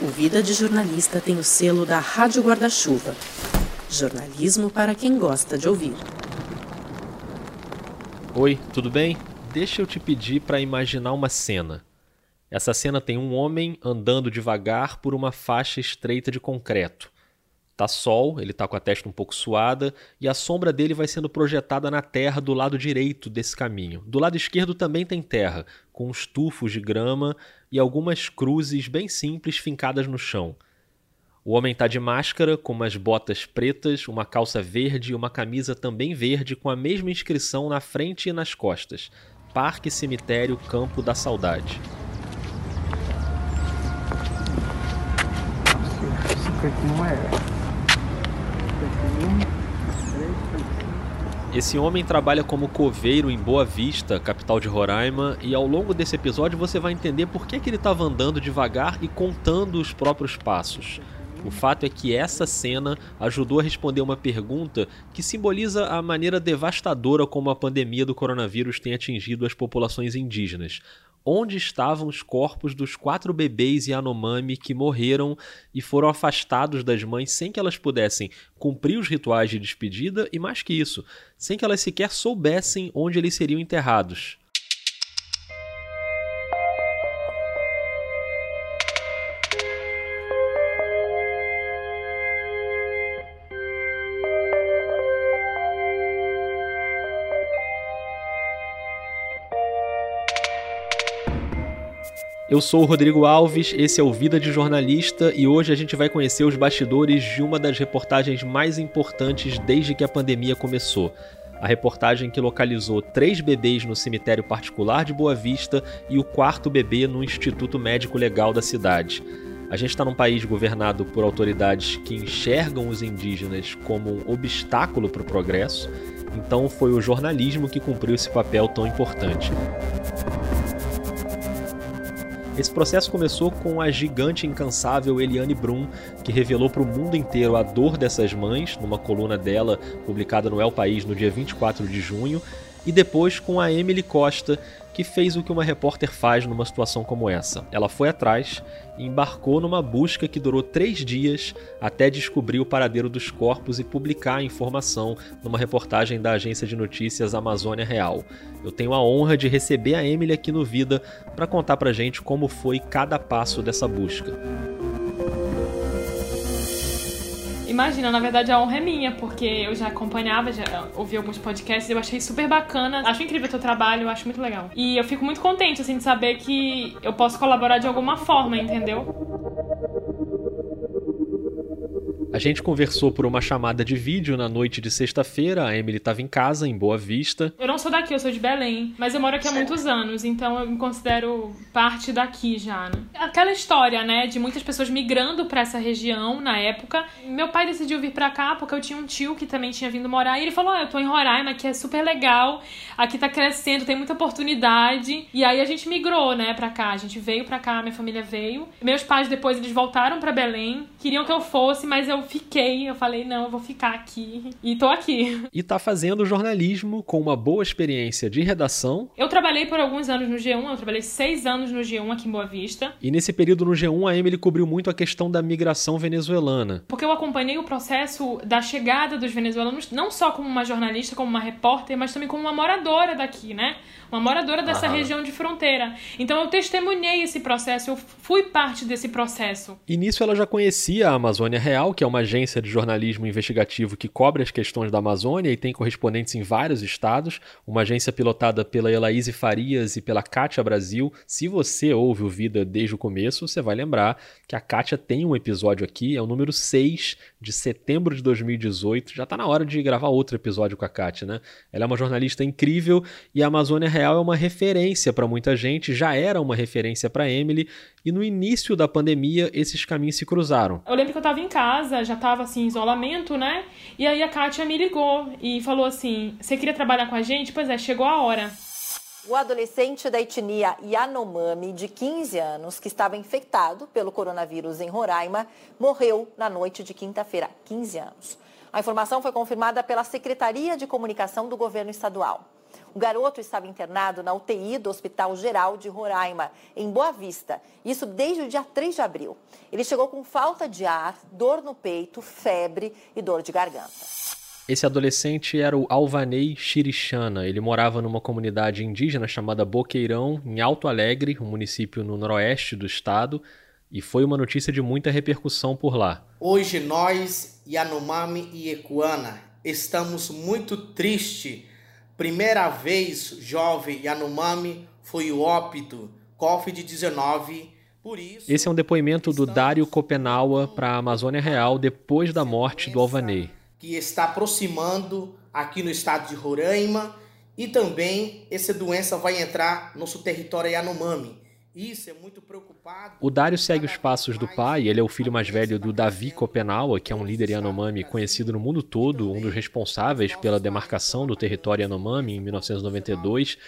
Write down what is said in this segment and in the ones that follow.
O Vida de Jornalista tem o selo da Rádio Guarda-Chuva. Jornalismo para quem gosta de ouvir. Oi, tudo bem? Deixa eu te pedir para imaginar uma cena. Essa cena tem um homem andando devagar por uma faixa estreita de concreto. Tá sol, ele tá com a testa um pouco suada e a sombra dele vai sendo projetada na terra do lado direito desse caminho. Do lado esquerdo também tem terra, com uns tufos de grama e algumas cruzes bem simples fincadas no chão. O homem está de máscara, com umas botas pretas, uma calça verde e uma camisa também verde com a mesma inscrição na frente e nas costas: Parque Cemitério Campo da Saudade. Esse homem trabalha como coveiro em Boa Vista, capital de Roraima, e ao longo desse episódio você vai entender por que, que ele estava andando devagar e contando os próprios passos. O fato é que essa cena ajudou a responder uma pergunta que simboliza a maneira devastadora como a pandemia do coronavírus tem atingido as populações indígenas onde estavam os corpos dos quatro bebês Yanomami que morreram e foram afastados das mães sem que elas pudessem cumprir os rituais de despedida e, mais que isso, sem que elas sequer soubessem onde eles seriam enterrados. Eu sou o Rodrigo Alves, esse é o Vida de Jornalista e hoje a gente vai conhecer os bastidores de uma das reportagens mais importantes desde que a pandemia começou. A reportagem que localizou três bebês no cemitério particular de Boa Vista e o quarto bebê no Instituto Médico Legal da cidade. A gente está num país governado por autoridades que enxergam os indígenas como um obstáculo para o progresso, então foi o jornalismo que cumpriu esse papel tão importante. Esse processo começou com a gigante incansável Eliane Brum, que revelou para o mundo inteiro a dor dessas mães, numa coluna dela publicada no El País no dia 24 de junho, e depois com a Emily Costa, que fez o que uma repórter faz numa situação como essa. Ela foi atrás e embarcou numa busca que durou três dias até descobrir o paradeiro dos corpos e publicar a informação numa reportagem da agência de notícias Amazônia Real. Eu tenho a honra de receber a Emily aqui no Vida para contar pra gente como foi cada passo dessa busca. Imagina, na verdade a honra é minha, porque eu já acompanhava, já ouvi alguns podcasts, eu achei super bacana. Acho incrível o teu trabalho, eu acho muito legal. E eu fico muito contente, assim, de saber que eu posso colaborar de alguma forma, entendeu? A gente conversou por uma chamada de vídeo na noite de sexta-feira. A Emily estava em casa, em Boa Vista. Eu não sou daqui, eu sou de Belém, mas eu moro aqui há muitos anos, então eu me considero parte daqui já. Né? Aquela história, né, de muitas pessoas migrando para essa região na época. Meu pai decidiu vir para cá porque eu tinha um tio que também tinha vindo morar e ele falou: oh, "Eu tô em Roraima, que é super legal, aqui tá crescendo, tem muita oportunidade". E aí a gente migrou, né, para cá. A gente veio para cá, minha família veio. Meus pais depois eles voltaram para Belém, queriam que eu fosse, mas eu eu fiquei, eu falei, não, eu vou ficar aqui. E tô aqui. E tá fazendo jornalismo com uma boa experiência de redação. Eu trabalhei por alguns anos no G1, eu trabalhei seis anos no G1 aqui em Boa Vista. E nesse período no G1, a Emily cobriu muito a questão da migração venezuelana. Porque eu acompanhei o processo da chegada dos venezuelanos, não só como uma jornalista, como uma repórter, mas também como uma moradora daqui, né? Uma moradora dessa Aham. região de fronteira. Então eu testemunhei esse processo, eu fui parte desse processo. E nisso ela já conhecia a Amazônia Real, que é uma agência de jornalismo investigativo que cobre as questões da Amazônia e tem correspondentes em vários estados, uma agência pilotada pela Elaíse Farias e pela Kátia Brasil. Se você ouve o Vida desde o começo, você vai lembrar que a Kátia tem um episódio aqui, é o número 6 de setembro de 2018. Já está na hora de gravar outro episódio com a Kátia, né? Ela é uma jornalista incrível e a Amazônia Real é uma referência para muita gente, já era uma referência para Emily, e no início da pandemia esses caminhos se cruzaram. Eu lembro que eu estava em casa, já estava assim, em isolamento, né? E aí a Kátia me ligou e falou assim: Você queria trabalhar com a gente? Pois é, chegou a hora. O adolescente da etnia Yanomami, de 15 anos, que estava infectado pelo coronavírus em Roraima, morreu na noite de quinta-feira, 15 anos. A informação foi confirmada pela Secretaria de Comunicação do Governo Estadual. O garoto estava internado na UTI do Hospital Geral de Roraima, em Boa Vista. Isso desde o dia 3 de abril. Ele chegou com falta de ar, dor no peito, febre e dor de garganta. Esse adolescente era o Alvanei Chirichana. Ele morava numa comunidade indígena chamada Boqueirão, em Alto Alegre, um município no noroeste do estado, e foi uma notícia de muita repercussão por lá. Hoje nós, Yanomami e Ecuana, estamos muito tristes. Primeira vez jovem Yanomami foi o óbito Covid-19. Por isso, Esse é um depoimento do Dário Copenaua para a Amazônia Real depois da morte do Alvanei que está aproximando aqui no estado de Roraima e também essa doença vai entrar no nosso território Yanomami. Isso é muito preocupado. O Dário segue os passos do pai, ele é o filho mais velho do Davi Copenaua, que é um líder Yanomami conhecido no mundo todo, um dos responsáveis pela demarcação do território Yanomami em 1992.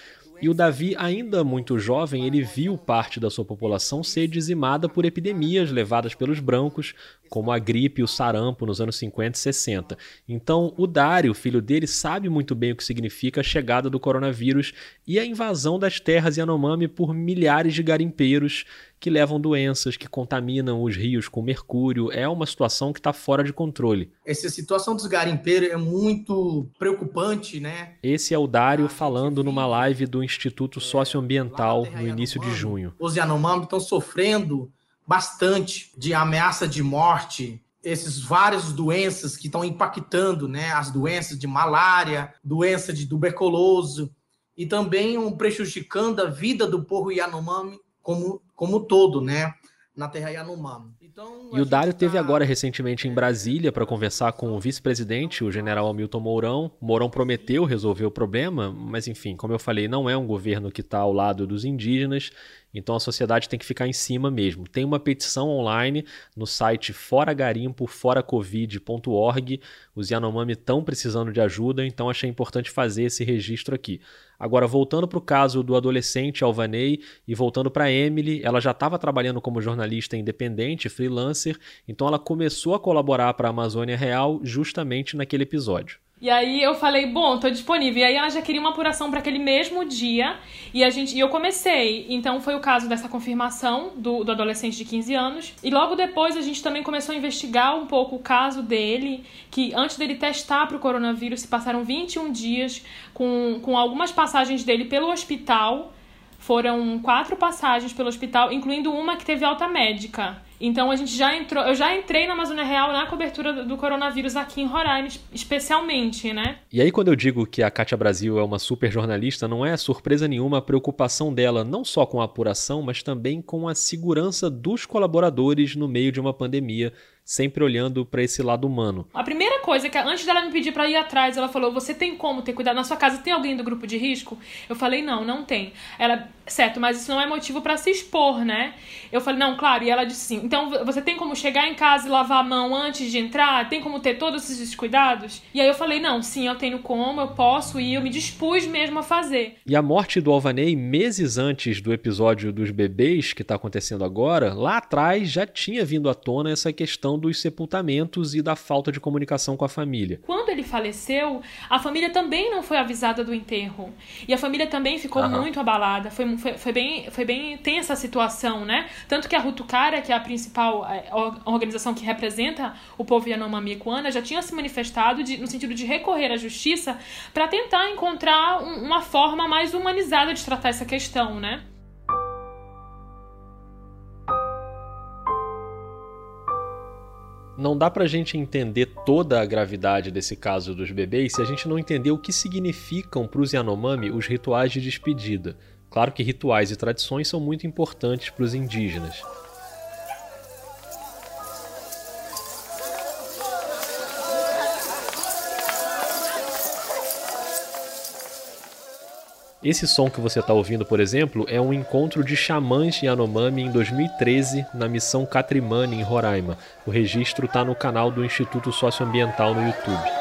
E o Davi, ainda muito jovem, ele viu parte da sua população ser dizimada por epidemias levadas pelos brancos, como a gripe e o sarampo nos anos 50 e 60. Então, o Dário, filho dele, sabe muito bem o que significa a chegada do coronavírus e a invasão das terras Yanomami por milhares de garimpeiros que levam doenças, que contaminam os rios com mercúrio. É uma situação que está fora de controle. Essa situação dos garimpeiros é muito preocupante, né? Esse é o Dário falando numa live do Instituto Socioambiental no início de junho. Os Yanomami estão sofrendo bastante de ameaça de morte, esses várias doenças que estão impactando, né? As doenças de malária, doença de tuberculose e também um prejudicando a vida do povo Yanomami como como todo, né? Na terra Yanomami. Então, e o Dário teve tá... agora recentemente em Brasília para conversar com o vice-presidente, o general Hamilton Mourão. Mourão prometeu resolver o problema, mas enfim, como eu falei, não é um governo que está ao lado dos indígenas então a sociedade tem que ficar em cima mesmo. Tem uma petição online no site foragarimpo.foracovid.org. Os Yanomami estão precisando de ajuda, então achei importante fazer esse registro aqui. Agora, voltando para o caso do adolescente Alvanei e voltando para Emily, ela já estava trabalhando como jornalista independente, freelancer, então ela começou a colaborar para a Amazônia Real justamente naquele episódio. E aí eu falei, bom, tô disponível. E aí ela já queria uma apuração para aquele mesmo dia. E a gente e eu comecei. Então foi o caso dessa confirmação do, do adolescente de 15 anos. E logo depois a gente também começou a investigar um pouco o caso dele, que antes dele testar para o coronavírus, se passaram 21 dias com, com algumas passagens dele pelo hospital. Foram quatro passagens pelo hospital, incluindo uma que teve alta médica. Então a gente já entrou, eu já entrei na Amazônia Real na cobertura do coronavírus aqui em Roraima, especialmente, né? E aí quando eu digo que a Kátia Brasil é uma super jornalista, não é surpresa nenhuma a preocupação dela não só com a apuração, mas também com a segurança dos colaboradores no meio de uma pandemia sempre olhando para esse lado humano. A primeira coisa que antes dela me pedir para ir atrás, ela falou: "Você tem como ter cuidado na sua casa? Tem alguém do grupo de risco?" Eu falei: "Não, não tem". Ela, certo, mas isso não é motivo para se expor, né? Eu falei: "Não, claro". E ela disse sim. Então, você tem como chegar em casa e lavar a mão antes de entrar? Tem como ter todos esses cuidados? E aí eu falei: "Não, sim, eu tenho como, eu posso ir". Eu me dispus mesmo a fazer. E a morte do Alvanei meses antes do episódio dos bebês que está acontecendo agora, lá atrás já tinha vindo à tona essa questão dos sepultamentos e da falta de comunicação com a família. Quando ele faleceu, a família também não foi avisada do enterro. E a família também ficou uhum. muito abalada. Foi, foi, foi, bem, foi bem tensa a situação, né? Tanto que a Rutucara, que é a principal é, organização que representa o povo Yanomami Ikuana, já tinha se manifestado de, no sentido de recorrer à justiça para tentar encontrar um, uma forma mais humanizada de tratar essa questão, né? não dá pra gente entender toda a gravidade desse caso dos bebês se a gente não entender o que significam para os Yanomami os rituais de despedida. Claro que rituais e tradições são muito importantes para os indígenas. Esse som que você está ouvindo, por exemplo, é um encontro de xamãs Yanomami em 2013 na missão Catrimani, em Roraima. O registro está no canal do Instituto Socioambiental no YouTube.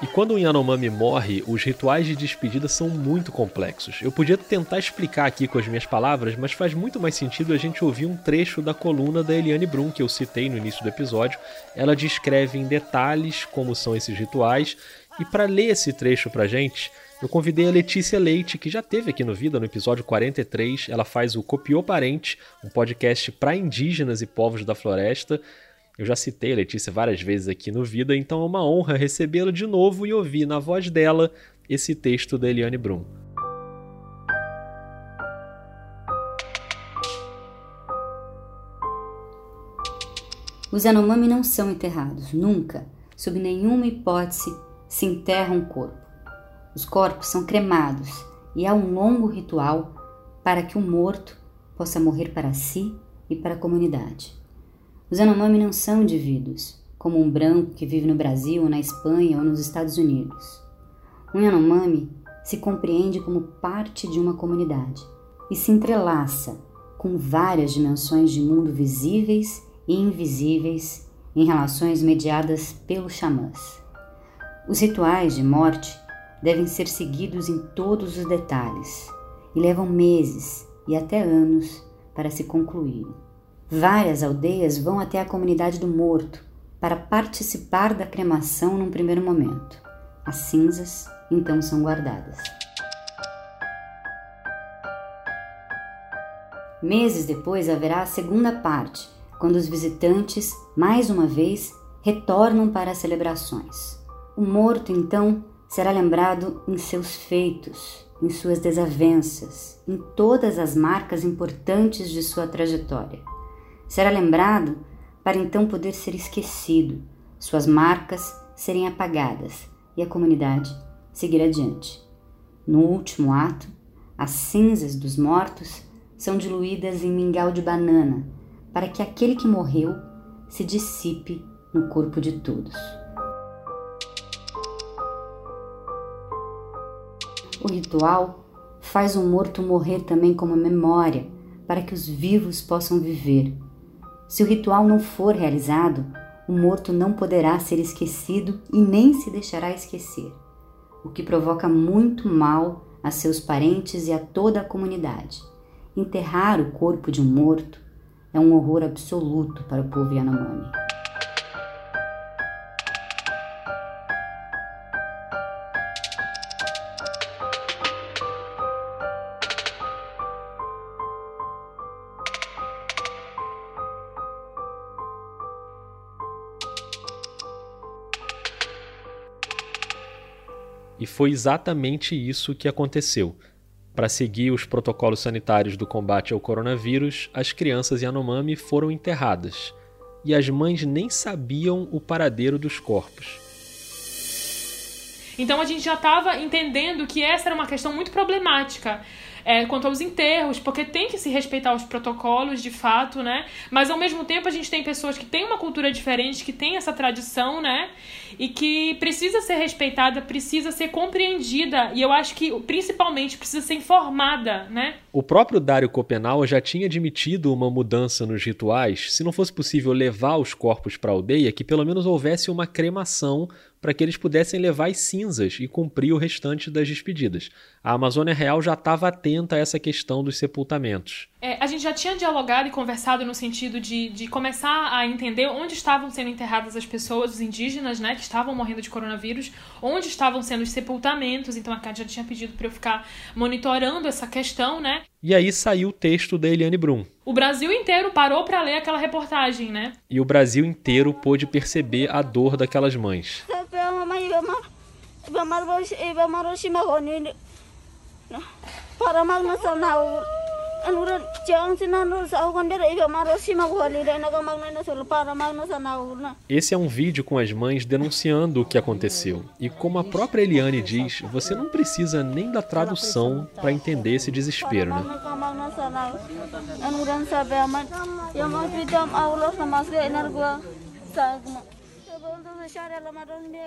E quando o Yanomami morre, os rituais de despedida são muito complexos. Eu podia tentar explicar aqui com as minhas palavras, mas faz muito mais sentido a gente ouvir um trecho da coluna da Eliane Brum, que eu citei no início do episódio. Ela descreve em detalhes como são esses rituais, e para ler esse trecho pra gente, eu convidei a Letícia Leite, que já teve aqui no Vida, no episódio 43. Ela faz o Copiou Parente, um podcast para indígenas e povos da floresta. Eu já citei a Letícia várias vezes aqui no Vida, então é uma honra recebê-la de novo e ouvir na voz dela esse texto da Eliane Brum. Os Yanomami não são enterrados, nunca, sob nenhuma hipótese, se enterra um corpo. Os corpos são cremados e há um longo ritual para que o morto possa morrer para si e para a comunidade. Os Yanomami não são indivíduos, como um branco que vive no Brasil, na Espanha ou nos Estados Unidos. Um Yanomami se compreende como parte de uma comunidade e se entrelaça com várias dimensões de mundo visíveis e invisíveis em relações mediadas pelos xamãs. Os rituais de morte devem ser seguidos em todos os detalhes e levam meses e até anos para se concluírem. Várias aldeias vão até a comunidade do morto para participar da cremação num primeiro momento. As cinzas então são guardadas. Meses depois haverá a segunda parte, quando os visitantes, mais uma vez, retornam para as celebrações. O morto então será lembrado em seus feitos, em suas desavenças, em todas as marcas importantes de sua trajetória. Será lembrado para então poder ser esquecido, suas marcas serem apagadas e a comunidade seguir adiante. No último ato, as cinzas dos mortos são diluídas em mingau de banana para que aquele que morreu se dissipe no corpo de todos. O ritual faz o morto morrer também como memória, para que os vivos possam viver se o ritual não for realizado, o morto não poderá ser esquecido e nem se deixará esquecer, o que provoca muito mal a seus parentes e a toda a comunidade. Enterrar o corpo de um morto é um horror absoluto para o povo Yanomami. E foi exatamente isso que aconteceu. Para seguir os protocolos sanitários do combate ao coronavírus, as crianças Yanomami foram enterradas. E as mães nem sabiam o paradeiro dos corpos. Então a gente já estava entendendo que essa era uma questão muito problemática é, quanto aos enterros, porque tem que se respeitar os protocolos de fato, né? Mas ao mesmo tempo a gente tem pessoas que têm uma cultura diferente, que têm essa tradição, né? E que precisa ser respeitada, precisa ser compreendida e eu acho que principalmente precisa ser informada, né? O próprio Dário Copenau já tinha admitido uma mudança nos rituais, se não fosse possível levar os corpos para a aldeia, que pelo menos houvesse uma cremação para que eles pudessem levar as cinzas e cumprir o restante das despedidas. A Amazônia Real já estava atenta a essa questão dos sepultamentos. É, a gente já tinha dialogado e conversado no sentido de, de começar a entender onde estavam sendo enterradas as pessoas, os indígenas, né, que estavam morrendo de coronavírus, onde estavam sendo os sepultamentos. Então a Cátia já tinha pedido para eu ficar monitorando essa questão, né? E aí saiu o texto da Eliane Brum. O Brasil inteiro parou para ler aquela reportagem, né? E o Brasil inteiro pôde perceber a dor daquelas mães. Para esse é um vídeo com as mães denunciando o que aconteceu. E como a própria Eliane diz, você não precisa nem da tradução para entender esse desespero, né?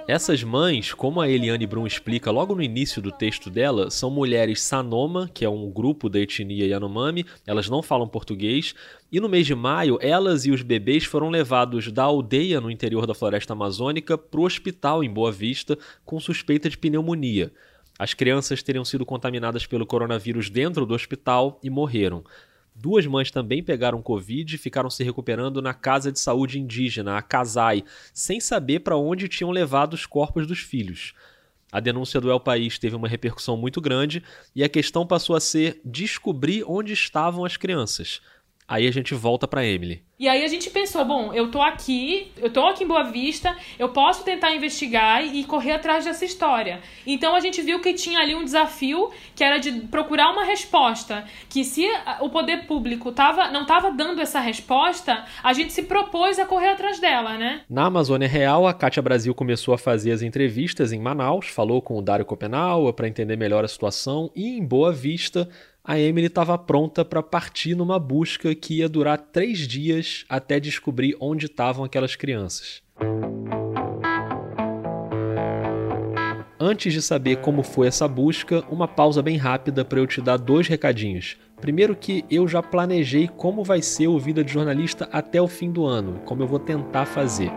Essas mães, como a Eliane Brum explica logo no início do texto dela, são mulheres Sanoma, que é um grupo da etnia Yanomami, elas não falam português, e no mês de maio, elas e os bebês foram levados da aldeia no interior da floresta amazônica para o hospital em Boa Vista com suspeita de pneumonia. As crianças teriam sido contaminadas pelo coronavírus dentro do hospital e morreram. Duas mães também pegaram Covid e ficaram se recuperando na Casa de Saúde Indígena, a CASAI, sem saber para onde tinham levado os corpos dos filhos. A denúncia do El País teve uma repercussão muito grande e a questão passou a ser descobrir onde estavam as crianças. Aí a gente volta para Emily. E aí a gente pensou, bom, eu tô aqui, eu tô aqui em Boa Vista, eu posso tentar investigar e correr atrás dessa história. Então a gente viu que tinha ali um desafio que era de procurar uma resposta, que se o poder público tava, não estava dando essa resposta, a gente se propôs a correr atrás dela, né? Na Amazônia Real, a Cátia Brasil começou a fazer as entrevistas em Manaus, falou com o Dário Copenau para entender melhor a situação e em Boa Vista a Emily estava pronta para partir numa busca que ia durar três dias até descobrir onde estavam aquelas crianças. Antes de saber como foi essa busca, uma pausa bem rápida para eu te dar dois recadinhos. Primeiro que eu já planejei como vai ser o Vida de Jornalista até o fim do ano, como eu vou tentar fazer.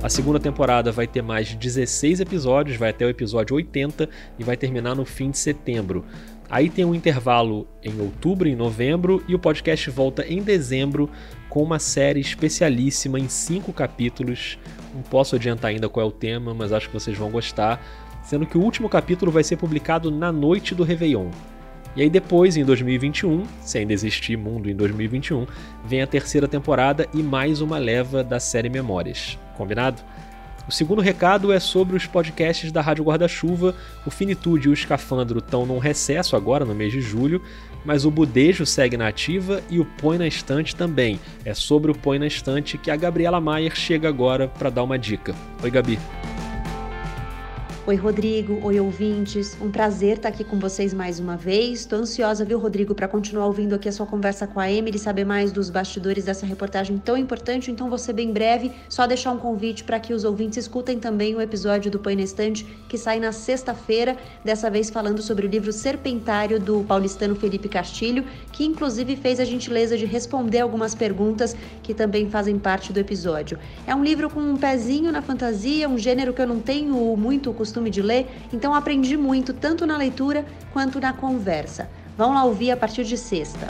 A segunda temporada vai ter mais de 16 episódios, vai até o episódio 80 e vai terminar no fim de setembro. Aí tem um intervalo em outubro e novembro e o podcast volta em dezembro com uma série especialíssima em cinco capítulos. Não posso adiantar ainda qual é o tema, mas acho que vocês vão gostar. Sendo que o último capítulo vai ser publicado na noite do Réveillon. E aí depois, em 2021, se ainda existir mundo em 2021, vem a terceira temporada e mais uma leva da série Memórias. Combinado? O segundo recado é sobre os podcasts da Rádio Guarda-Chuva. O Finitude e o Escafandro estão num recesso agora, no mês de julho, mas o Budejo segue na ativa e o Põe na Estante também. É sobre o Põe na Estante que a Gabriela Maier chega agora para dar uma dica. Oi, Gabi. Oi, Rodrigo. Oi, ouvintes. Um prazer estar aqui com vocês mais uma vez. Estou ansiosa, viu, Rodrigo, para continuar ouvindo aqui a sua conversa com a Emily, saber mais dos bastidores dessa reportagem tão importante. Então, você bem breve, só deixar um convite para que os ouvintes escutem também o episódio do Põe na Estante, que sai na sexta-feira, dessa vez falando sobre o livro Serpentário do paulistano Felipe Castilho, que inclusive fez a gentileza de responder algumas perguntas que também fazem parte do episódio. É um livro com um pezinho na fantasia, um gênero que eu não tenho muito costume costume de ler, então aprendi muito tanto na leitura quanto na conversa. Vão lá ouvir a partir de sexta.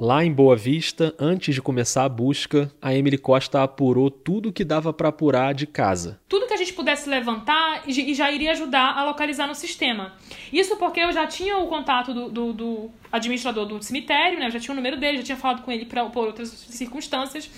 Lá em Boa Vista, antes de começar a busca, a Emily Costa apurou tudo que dava para apurar de casa. Tudo gente pudesse levantar e já iria ajudar a localizar no sistema. Isso porque eu já tinha o contato do, do, do administrador do cemitério, né? Eu já tinha o número dele, já tinha falado com ele pra, por outras circunstâncias.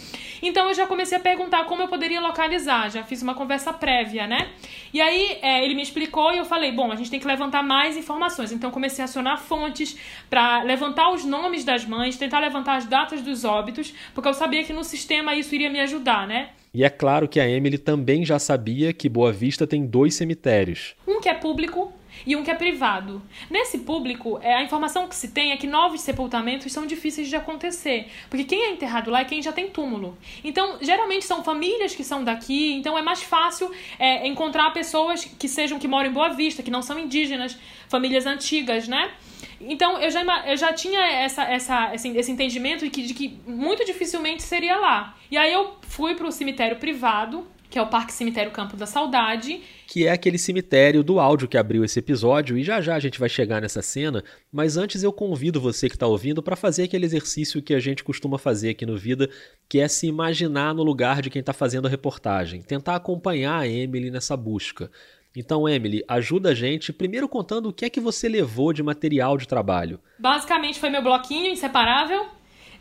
Então eu já comecei a perguntar como eu poderia localizar, já fiz uma conversa prévia, né? E aí é, ele me explicou e eu falei, bom, a gente tem que levantar mais informações. Então comecei a acionar fontes para levantar os nomes das mães, tentar levantar as datas dos óbitos, porque eu sabia que no sistema isso iria me ajudar, né? E é claro que a Emily também já sabia que Boa Vista tem dois cemitérios. Um que é público e um que é privado. Nesse público, é, a informação que se tem é que novos sepultamentos são difíceis de acontecer, porque quem é enterrado lá é quem já tem túmulo. Então, geralmente são famílias que são daqui, então é mais fácil é, encontrar pessoas que sejam que moram em Boa Vista, que não são indígenas, famílias antigas, né? Então eu já, eu já tinha essa, essa, esse, esse entendimento de que, de que muito dificilmente seria lá. E aí eu fui para o cemitério privado, que é o Parque Cemitério Campo da Saudade. Que é aquele cemitério do áudio que abriu esse episódio, e já já a gente vai chegar nessa cena, mas antes eu convido você que está ouvindo para fazer aquele exercício que a gente costuma fazer aqui no Vida, que é se imaginar no lugar de quem está fazendo a reportagem, tentar acompanhar a Emily nessa busca. Então, Emily, ajuda a gente primeiro contando o que é que você levou de material de trabalho. Basicamente foi meu bloquinho inseparável,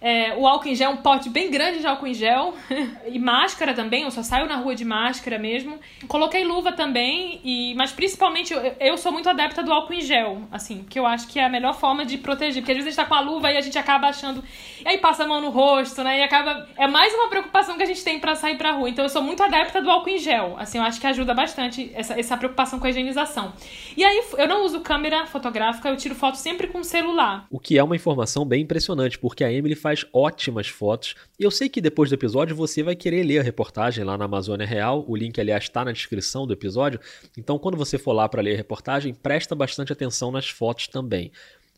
É, o álcool em gel, um pote bem grande de álcool em gel. e máscara também, eu só saio na rua de máscara mesmo. Coloquei luva também, e mas principalmente eu, eu sou muito adepta do álcool em gel, assim, porque eu acho que é a melhor forma de proteger. Porque às vezes a gente tá com a luva e a gente acaba achando. E aí passa a mão no rosto, né? E acaba. É mais uma preocupação que a gente tem para sair pra rua. Então eu sou muito adepta do álcool em gel. Assim, eu acho que ajuda bastante essa, essa preocupação com a higienização. E aí eu não uso câmera fotográfica, eu tiro foto sempre com celular. O que é uma informação bem impressionante, porque a Emily faz ótimas fotos. E eu sei que depois do episódio você vai querer ler a reportagem lá na Amazônia Real. O link, aliás, está na descrição do episódio. Então, quando você for lá para ler a reportagem, presta bastante atenção nas fotos também.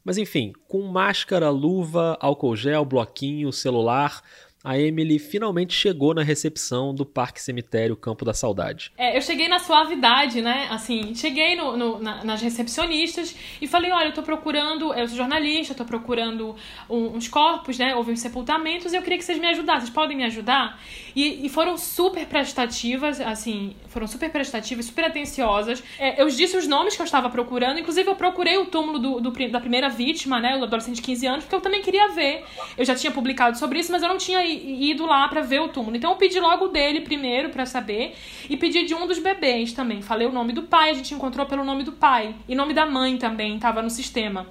Mas enfim, com máscara, luva, álcool gel, bloquinho, celular, a Emily finalmente chegou na recepção do Parque Cemitério Campo da Saudade. É, eu cheguei na suavidade, né? Assim, cheguei no, no, na, nas recepcionistas e falei: olha, eu tô procurando, eu sou jornalista, eu tô procurando um, uns corpos, né? Houve uns sepultamentos e eu queria que vocês me ajudassem. Vocês podem me ajudar? E, e foram super prestativas, assim, foram super prestativas, super atenciosas. É, eu disse os nomes que eu estava procurando, inclusive eu procurei o túmulo do, do, da primeira vítima, né? O adolescente de 15 anos, porque eu também queria ver. Eu já tinha publicado sobre isso, mas eu não tinha ido lá para ver o túmulo. Então eu pedi logo dele primeiro para saber e pedi de um dos bebês também. Falei o nome do pai, a gente encontrou pelo nome do pai e nome da mãe também estava no sistema.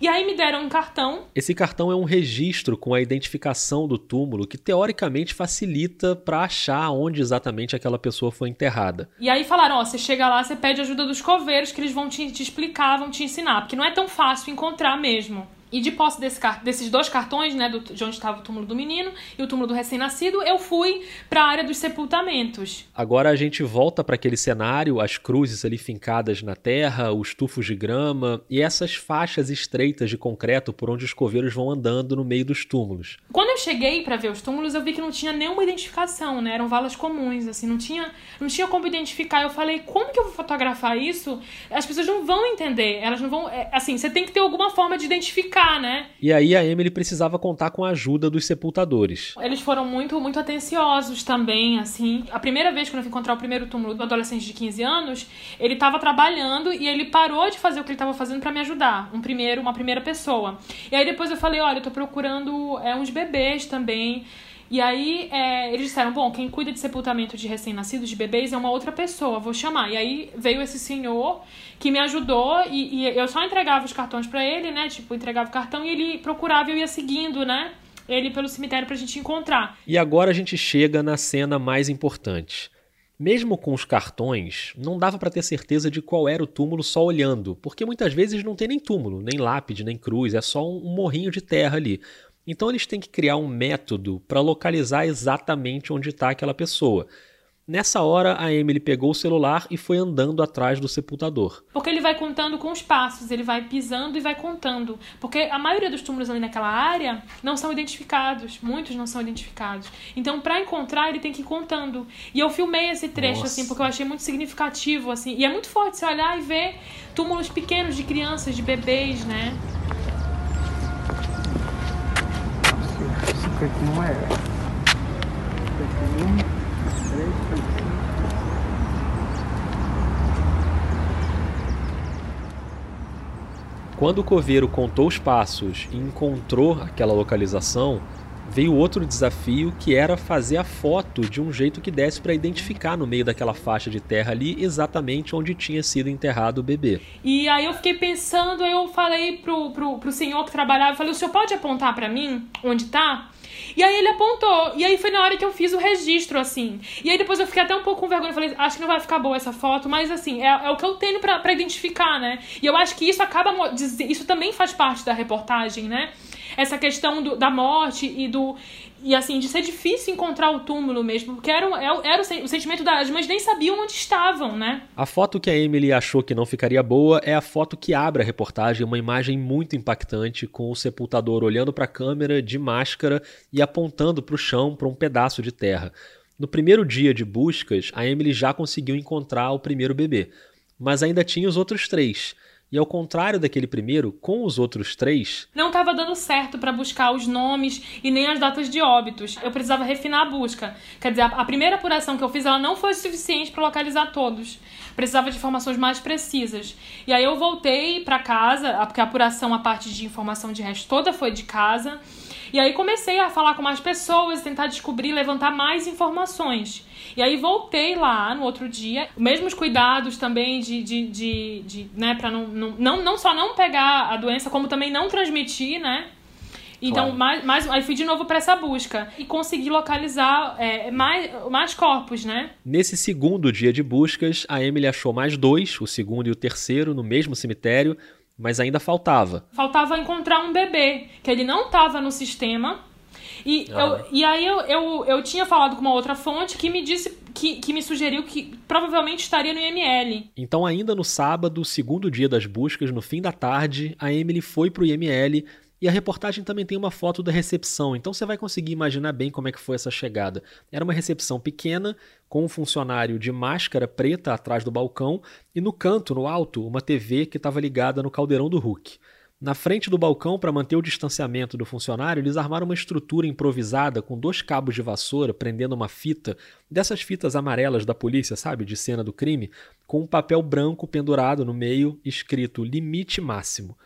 E aí me deram um cartão. Esse cartão é um registro com a identificação do túmulo que teoricamente facilita para achar onde exatamente aquela pessoa foi enterrada. E aí falaram, ó, você chega lá, você pede ajuda dos coveiros que eles vão te, te explicar, vão te ensinar, porque não é tão fácil encontrar mesmo. E de posse desse, desses dois cartões, né, do, de onde estava o túmulo do menino e o túmulo do recém-nascido, eu fui para a área dos sepultamentos. Agora a gente volta para aquele cenário, as cruzes ali fincadas na terra, os tufos de grama e essas faixas estreitas de concreto por onde os coveiros vão andando no meio dos túmulos. Quando eu cheguei para ver os túmulos, eu vi que não tinha nenhuma identificação, né? Eram valas comuns, assim, não tinha, não tinha como identificar. Eu falei, como que eu vou fotografar isso? As pessoas não vão entender, elas não vão, é, assim, você tem que ter alguma forma de identificar né? E aí a Emily precisava contar com a ajuda dos sepultadores. Eles foram muito, muito atenciosos também, assim. A primeira vez que eu fui encontrar o primeiro túmulo do adolescente de 15 anos, ele estava trabalhando e ele parou de fazer o que ele estava fazendo para me ajudar. Um primeiro, uma primeira pessoa. E aí depois eu falei, olha, eu tô procurando é, uns bebês também. E aí é, eles disseram: bom, quem cuida de sepultamento de recém-nascidos, de bebês, é uma outra pessoa, vou chamar. E aí veio esse senhor que me ajudou e, e eu só entregava os cartões para ele, né? Tipo, entregava o cartão e ele procurava e eu ia seguindo, né? Ele pelo cemitério pra gente encontrar. E agora a gente chega na cena mais importante. Mesmo com os cartões, não dava para ter certeza de qual era o túmulo só olhando, porque muitas vezes não tem nem túmulo, nem lápide, nem cruz, é só um morrinho de terra ali. Então eles têm que criar um método para localizar exatamente onde está aquela pessoa. Nessa hora, a Emily pegou o celular e foi andando atrás do sepultador. Porque ele vai contando com os passos, ele vai pisando e vai contando. Porque a maioria dos túmulos ali naquela área não são identificados, muitos não são identificados. Então, para encontrar, ele tem que ir contando. E eu filmei esse trecho Nossa. assim, porque eu achei muito significativo assim, e é muito forte você olhar e ver túmulos pequenos de crianças, de bebês, né? Não é. Um, três, Quando o coveiro contou os passos e encontrou aquela localização, veio outro desafio que era fazer a foto de um jeito que desse para identificar no meio daquela faixa de terra ali exatamente onde tinha sido enterrado o bebê. E aí eu fiquei pensando, eu falei pro, pro, pro senhor que trabalhava, eu falei, o senhor pode apontar para mim onde tá? E aí ele apontou. E aí foi na hora que eu fiz o registro, assim. E aí depois eu fiquei até um pouco com vergonha. Falei, acho que não vai ficar boa essa foto, mas assim, é, é o que eu tenho para identificar, né? E eu acho que isso acaba. Isso também faz parte da reportagem, né? Essa questão do, da morte e do e assim, de ser difícil encontrar o túmulo mesmo, porque era, é era o, sentimento das mães nem sabiam onde estavam, né? A foto que a Emily achou que não ficaria boa é a foto que abre a reportagem, uma imagem muito impactante com o sepultador olhando para a câmera de máscara e apontando para o chão para um pedaço de terra. No primeiro dia de buscas, a Emily já conseguiu encontrar o primeiro bebê, mas ainda tinha os outros três. E ao contrário daquele primeiro, com os outros três. Não estava dando certo para buscar os nomes e nem as datas de óbitos. Eu precisava refinar a busca. Quer dizer, a primeira apuração que eu fiz ela não foi suficiente para localizar todos. Precisava de informações mais precisas. E aí eu voltei para casa, porque a apuração, a parte de informação de resto toda foi de casa. E aí comecei a falar com mais pessoas, tentar descobrir, levantar mais informações. E aí voltei lá no outro dia, mesmos cuidados também de, de, de, de né, para não, não, não, não só não pegar a doença, como também não transmitir, né? Então, claro. mais, mais, aí fui de novo para essa busca e consegui localizar é, mais, mais corpos, né? Nesse segundo dia de buscas, a Emily achou mais dois, o segundo e o terceiro, no mesmo cemitério, mas ainda faltava. Faltava encontrar um bebê, que ele não estava no sistema. E, ah. eu, e aí eu, eu, eu tinha falado com uma outra fonte que me disse que, que, me sugeriu que provavelmente estaria no IML. Então, ainda no sábado, segundo dia das buscas, no fim da tarde, a Emily foi para o IML e a reportagem também tem uma foto da recepção, então você vai conseguir imaginar bem como é que foi essa chegada. Era uma recepção pequena, com um funcionário de máscara preta atrás do balcão e no canto, no alto, uma TV que estava ligada no caldeirão do Hulk. Na frente do balcão, para manter o distanciamento do funcionário, eles armaram uma estrutura improvisada com dois cabos de vassoura prendendo uma fita, dessas fitas amarelas da polícia, sabe, de cena do crime, com um papel branco pendurado no meio, escrito limite máximo.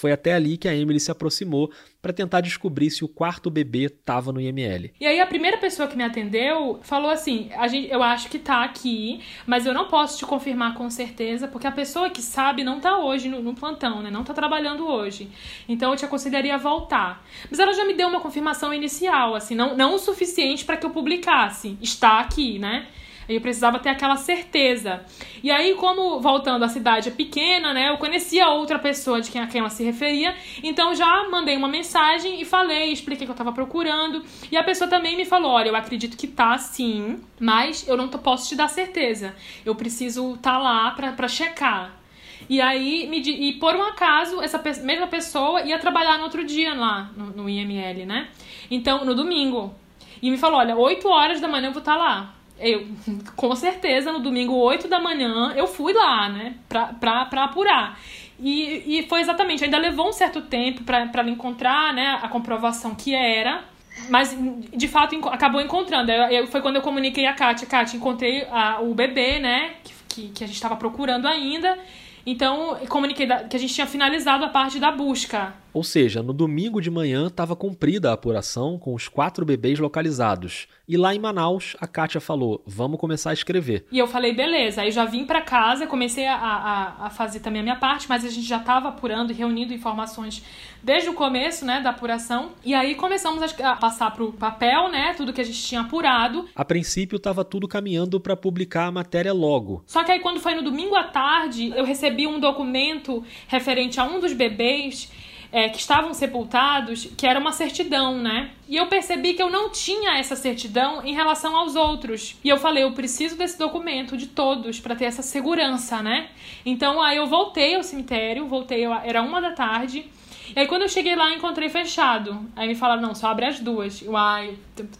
Foi até ali que a Emily se aproximou para tentar descobrir se o quarto bebê estava no IML. E aí a primeira pessoa que me atendeu falou assim: a gente, eu acho que tá aqui, mas eu não posso te confirmar com certeza, porque a pessoa que sabe não tá hoje no, no plantão, né? Não tá trabalhando hoje. Então eu te aconselharia voltar. Mas ela já me deu uma confirmação inicial, assim, não, não o suficiente para que eu publicasse. Está aqui, né? Eu precisava ter aquela certeza. E aí, como voltando a cidade é pequena, né? Eu conhecia outra pessoa de quem a quem ela se referia, então já mandei uma mensagem e falei, expliquei que eu tava procurando. E a pessoa também me falou: olha, eu acredito que tá sim, mas eu não posso te dar certeza. Eu preciso tá lá pra, pra checar. E aí, me, e por um acaso, essa mesma pessoa ia trabalhar no outro dia lá, no, no IML, né? Então, no domingo. E me falou: olha, 8 horas da manhã eu vou estar tá lá. Eu, com certeza, no domingo, 8 da manhã, eu fui lá, né? Pra, pra, pra apurar. E, e foi exatamente, ainda levou um certo tempo para ela encontrar, né, a comprovação que era. Mas, de fato, acabou encontrando. Eu, eu, foi quando eu comuniquei a Kátia. Kátia, encontrei a, o bebê, né? Que, que, que a gente estava procurando ainda. Então, comuniquei que a gente tinha finalizado a parte da busca. Ou seja, no domingo de manhã estava cumprida a apuração com os quatro bebês localizados. E lá em Manaus, a Kátia falou: vamos começar a escrever. E eu falei: beleza. Aí já vim para casa, comecei a, a, a, fazer também a minha parte, mas a gente já estava apurando e reunindo informações desde o começo, né, da apuração. E aí começamos a passar pro papel, né, tudo que a gente tinha apurado. A princípio estava tudo caminhando para publicar a matéria logo. Só que aí quando foi no domingo à tarde, eu recebi um documento referente a um dos bebês é, que estavam sepultados, que era uma certidão, né? E eu percebi que eu não tinha essa certidão em relação aos outros. E eu falei, eu preciso desse documento de todos para ter essa segurança, né? Então aí eu voltei ao cemitério, voltei, era uma da tarde. E aí quando eu cheguei lá, encontrei fechado. Aí me falaram, não, só abre as duas. Eu,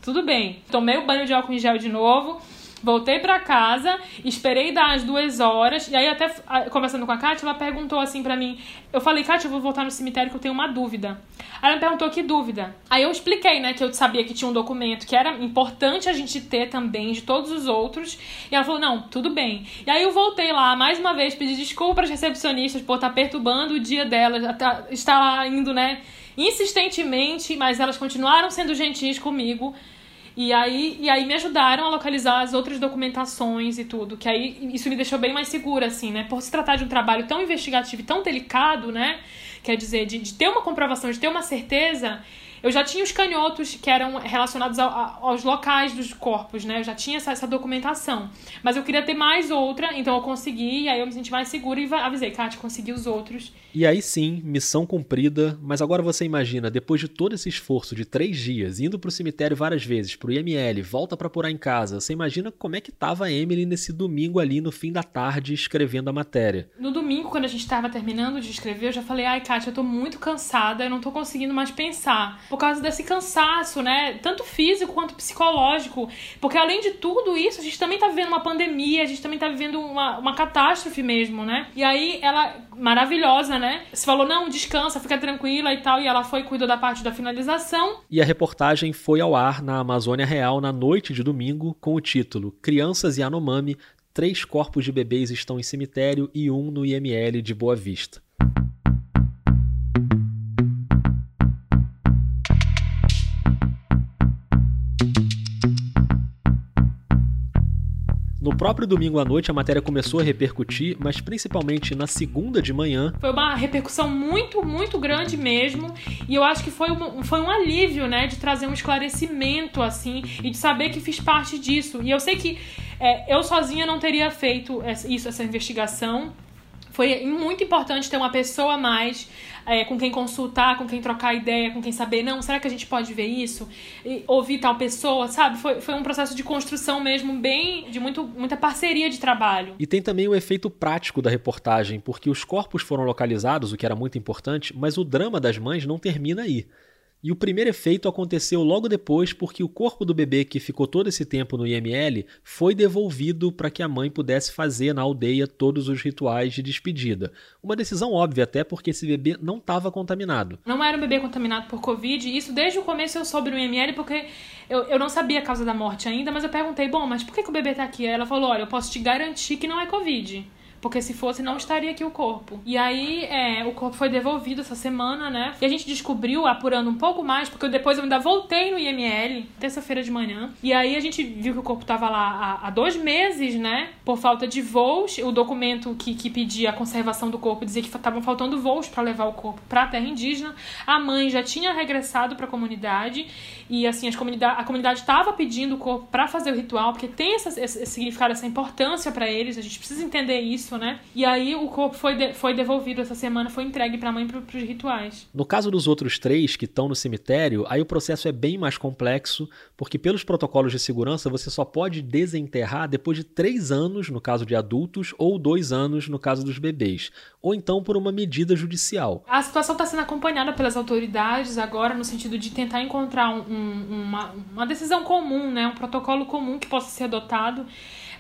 tudo bem. Tomei o banho de álcool em gel de novo Voltei para casa, esperei dar as duas horas, e aí até conversando com a Kátia, ela perguntou assim para mim, eu falei, Kátia, eu vou voltar no cemitério que eu tenho uma dúvida. Aí ela me perguntou que dúvida. Aí eu expliquei, né, que eu sabia que tinha um documento que era importante a gente ter também de todos os outros, e ela falou, não, tudo bem. E aí eu voltei lá, mais uma vez, pedi desculpa para as recepcionistas por estar perturbando o dia delas, estar lá indo, né, insistentemente, mas elas continuaram sendo gentis comigo, e aí, e aí me ajudaram a localizar as outras documentações e tudo, que aí isso me deixou bem mais segura, assim, né? Por se tratar de um trabalho tão investigativo e tão delicado, né? Quer dizer, de, de ter uma comprovação, de ter uma certeza, eu já tinha os canhotos que eram relacionados aos locais dos corpos, né? Eu já tinha essa, essa, documentação. Mas eu queria ter mais outra, então eu consegui, e aí eu me senti mais segura e avisei, Kátia, consegui os outros. E aí sim, missão cumprida, mas agora você imagina, depois de todo esse esforço de três dias, indo pro cemitério várias vezes, pro IML, volta para apurar em casa, você imagina como é que tava a Emily nesse domingo ali no fim da tarde escrevendo a matéria. No domingo, quando a gente tava terminando de escrever, eu já falei, ai Kátia, eu tô muito cansada, eu não tô conseguindo mais pensar. Por causa desse cansaço, né? Tanto físico quanto psicológico. Porque além de tudo isso, a gente também tá vivendo uma pandemia, a gente também tá vivendo uma, uma catástrofe mesmo, né? E aí ela, maravilhosa, né? Você falou, não, descansa, fica tranquila e tal. E ela foi e cuidou da parte da finalização. E a reportagem foi ao ar na Amazônia Real na noite de domingo com o título Crianças e Anomami, três corpos de bebês estão em cemitério e um no IML de Boa Vista. Próprio domingo à noite a matéria começou a repercutir, mas principalmente na segunda de manhã. Foi uma repercussão muito, muito grande mesmo. E eu acho que foi um, foi um alívio, né? De trazer um esclarecimento, assim, e de saber que fiz parte disso. E eu sei que é, eu sozinha não teria feito isso, essa investigação. Foi muito importante ter uma pessoa a mais é, com quem consultar, com quem trocar ideia, com quem saber, não, será que a gente pode ver isso? E ouvir tal pessoa, sabe? Foi, foi um processo de construção mesmo, bem. de muito, muita parceria de trabalho. E tem também o efeito prático da reportagem, porque os corpos foram localizados, o que era muito importante, mas o drama das mães não termina aí. E o primeiro efeito aconteceu logo depois porque o corpo do bebê que ficou todo esse tempo no IML foi devolvido para que a mãe pudesse fazer na aldeia todos os rituais de despedida. Uma decisão óbvia até porque esse bebê não estava contaminado. Não era um bebê contaminado por Covid, e isso desde o começo eu soube no IML porque eu, eu não sabia a causa da morte ainda, mas eu perguntei, bom, mas por que, que o bebê está aqui? Aí ela falou, olha, eu posso te garantir que não é Covid. Porque se fosse, não estaria aqui o corpo. E aí, é, o corpo foi devolvido essa semana, né? E a gente descobriu, apurando um pouco mais, porque depois eu ainda voltei no IML, terça-feira de manhã. E aí a gente viu que o corpo tava lá há, há dois meses, né? Por falta de voos. O documento que, que pedia a conservação do corpo dizia que estavam faltando voos para levar o corpo para a terra indígena. A mãe já tinha regressado para a comunidade. E assim, as comunidade, a comunidade estava pedindo o corpo para fazer o ritual, porque tem essa, esse, esse significado, essa importância para eles. A gente precisa entender isso isso, né? E aí o corpo foi, de, foi devolvido essa semana, foi entregue para a mãe para os rituais. No caso dos outros três que estão no cemitério, aí o processo é bem mais complexo, porque pelos protocolos de segurança você só pode desenterrar depois de três anos, no caso de adultos, ou dois anos, no caso dos bebês, ou então por uma medida judicial. A situação está sendo acompanhada pelas autoridades agora, no sentido de tentar encontrar um, uma, uma decisão comum, né? um protocolo comum que possa ser adotado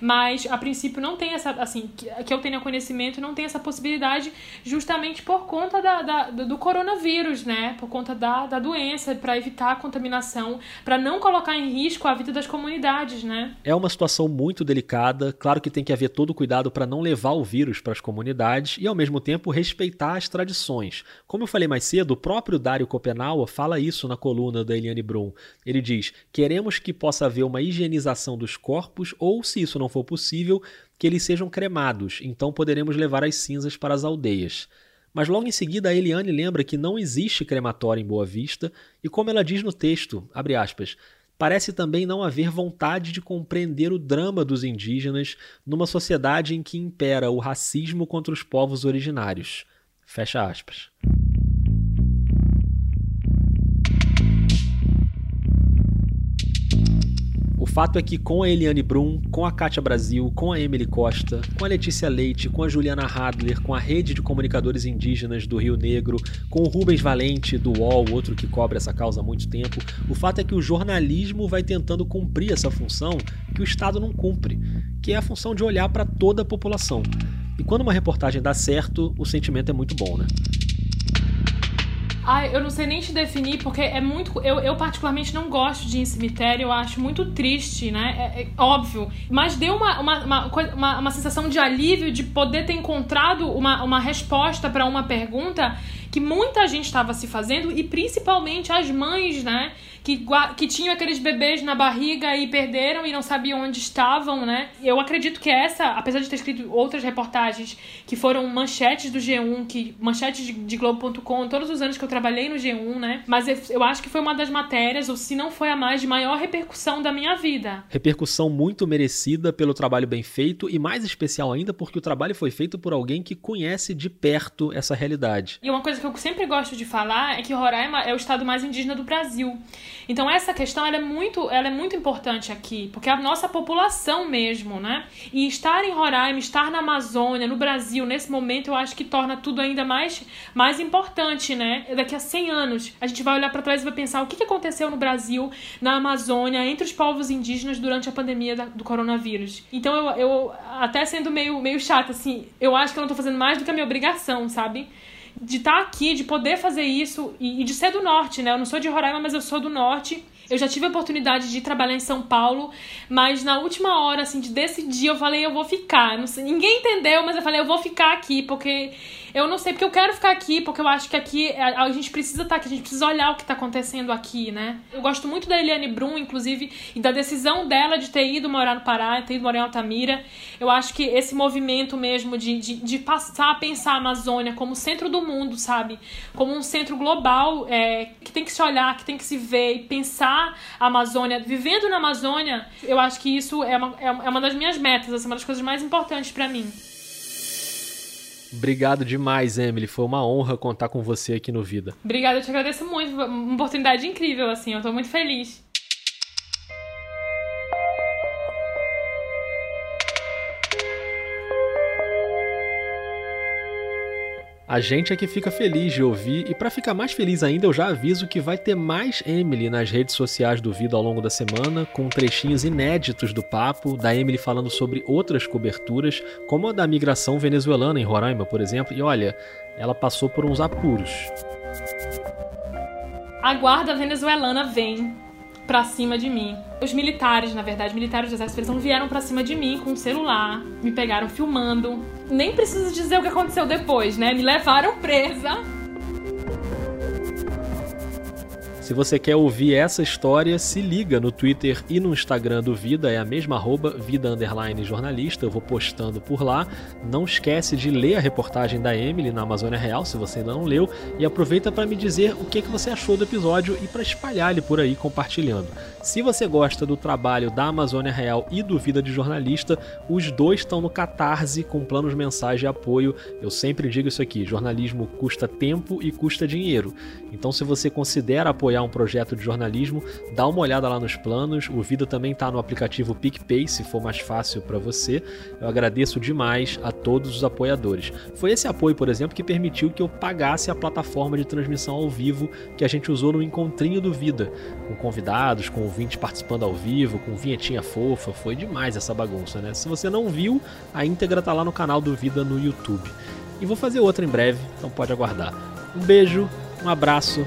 mas a princípio não tem essa, assim, que, eu tenha conhecimento, não tem essa possibilidade justamente por conta da, da do coronavírus, né? Por conta da, da doença, para evitar a contaminação, para não colocar em risco a vida das comunidades, né? É uma situação muito delicada, claro que tem que haver todo o cuidado para não levar o vírus para as comunidades e ao mesmo tempo respeitar as tradições. Como eu falei mais cedo, o próprio Dário Copenaua fala isso na coluna da Eliane Brum. Ele diz: "Queremos que possa haver uma higienização dos corpos ou se isso não for possível, que eles sejam cremados, então poderemos levar as cinzas para as aldeias. Mas logo em seguida a Eliane lembra que não existe crematório em Boa Vista e como ela diz no texto, aspas, parece também não haver vontade de compreender o drama dos indígenas numa sociedade em que impera o racismo contra os povos originários. Fecha aspas. Fato é que com a Eliane Brum, com a Kátia Brasil, com a Emily Costa, com a Letícia Leite, com a Juliana Hadler, com a rede de comunicadores indígenas do Rio Negro, com o Rubens Valente do UOL, outro que cobre essa causa há muito tempo, o fato é que o jornalismo vai tentando cumprir essa função que o Estado não cumpre, que é a função de olhar para toda a população. E quando uma reportagem dá certo, o sentimento é muito bom, né? Ai, eu não sei nem te definir, porque é muito. Eu, eu particularmente não gosto de ir em cemitério, eu acho muito triste, né? É, é óbvio. Mas deu uma, uma, uma, uma, uma sensação de alívio de poder ter encontrado uma, uma resposta para uma pergunta que muita gente estava se fazendo, e principalmente as mães, né? Que, que tinham aqueles bebês na barriga e perderam e não sabiam onde estavam, né? Eu acredito que essa, apesar de ter escrito outras reportagens que foram manchetes do G1, que manchetes de, de Globo.com, todos os anos que eu trabalhei no G1, né? Mas eu, eu acho que foi uma das matérias, ou se não foi a mais, de maior repercussão da minha vida. Repercussão muito merecida pelo trabalho bem feito e mais especial ainda porque o trabalho foi feito por alguém que conhece de perto essa realidade. E uma coisa que eu sempre gosto de falar é que Roraima é o estado mais indígena do Brasil. Então essa questão ela é muito, ela é muito importante aqui, porque a nossa população mesmo, né? E estar em Roraima, estar na Amazônia, no Brasil, nesse momento, eu acho que torna tudo ainda mais, mais importante, né? Daqui a 100 anos, a gente vai olhar para trás e vai pensar o que aconteceu no Brasil, na Amazônia, entre os povos indígenas durante a pandemia do coronavírus. Então eu, eu até sendo meio, meio chata, assim, eu acho que eu não tô fazendo mais do que a minha obrigação, sabe? De estar tá aqui, de poder fazer isso e, e, de ser do norte, né? Eu não sou de Roraima, mas eu sou do norte. Eu já tive a oportunidade de trabalhar em São Paulo, mas na última hora, assim, de decidir, eu falei, eu vou ficar. Sei, ninguém entendeu, mas eu falei, eu vou ficar aqui, porque Eu não sei, porque eu quero ficar aqui, porque eu acho que aqui a, a gente precisa estar tá aqui, a gente precisa olhar o que está acontecendo aqui, né? Eu gosto muito da Eliane Brum, inclusive, e da decisão dela de ter ido morar no Pará, ter ido morar em Altamira. Eu acho que esse movimento mesmo de, de, de passar a pensar a Amazônia como centro do mundo, sabe? Como um centro global é, que tem que se olhar, que tem que se ver e pensar a Amazônia, vivendo na Amazônia, eu acho que isso é uma, é uma das minhas metas, assim, uma das coisas mais importantes para mim. Obrigado demais, Emily. Foi uma honra contar com você aqui no Vida. Obrigada, eu te agradeço muito. Uma oportunidade incrível, assim. Eu tô muito feliz. A gente é que fica feliz de ouvir e para ficar mais feliz ainda, eu já aviso que vai ter mais Emily nas redes sociais do Vida ao longo da semana, com trechinhos inéditos do papo, da Emily falando sobre outras coberturas, como a da migração venezuelana em Roraima, por exemplo. E olha, ela passou por uns apuros. A guarda venezuelana vem pra cima de mim. Os militares, na verdade, militares do exército, eles não vieram pra cima de mim com um celular, me pegaram filmando. Nem preciso dizer o que aconteceu depois, né? Me levaram presa Se você quer ouvir essa história, se liga no Twitter e no Instagram do Vida, é a mesma arroba, vida jornalista, eu vou postando por lá. Não esquece de ler a reportagem da Emily na Amazônia Real, se você ainda não leu, e aproveita para me dizer o que, que você achou do episódio e para espalhar ele por aí compartilhando. Se você gosta do trabalho da Amazônia Real e do Vida de Jornalista, os dois estão no Catarse com planos mensais de apoio. Eu sempre digo isso aqui: jornalismo custa tempo e custa dinheiro. Então, se você considera apoiar um projeto de jornalismo, dá uma olhada lá nos planos. O Vida também está no aplicativo PicPay, se for mais fácil para você. Eu agradeço demais a todos os apoiadores. Foi esse apoio, por exemplo, que permitiu que eu pagasse a plataforma de transmissão ao vivo que a gente usou no Encontrinho do Vida, com convidados, com ouvintes participando ao vivo, com vinhetinha fofa. Foi demais essa bagunça, né? Se você não viu, a íntegra tá lá no canal do Vida no YouTube. E vou fazer outra em breve, então pode aguardar. Um beijo, um abraço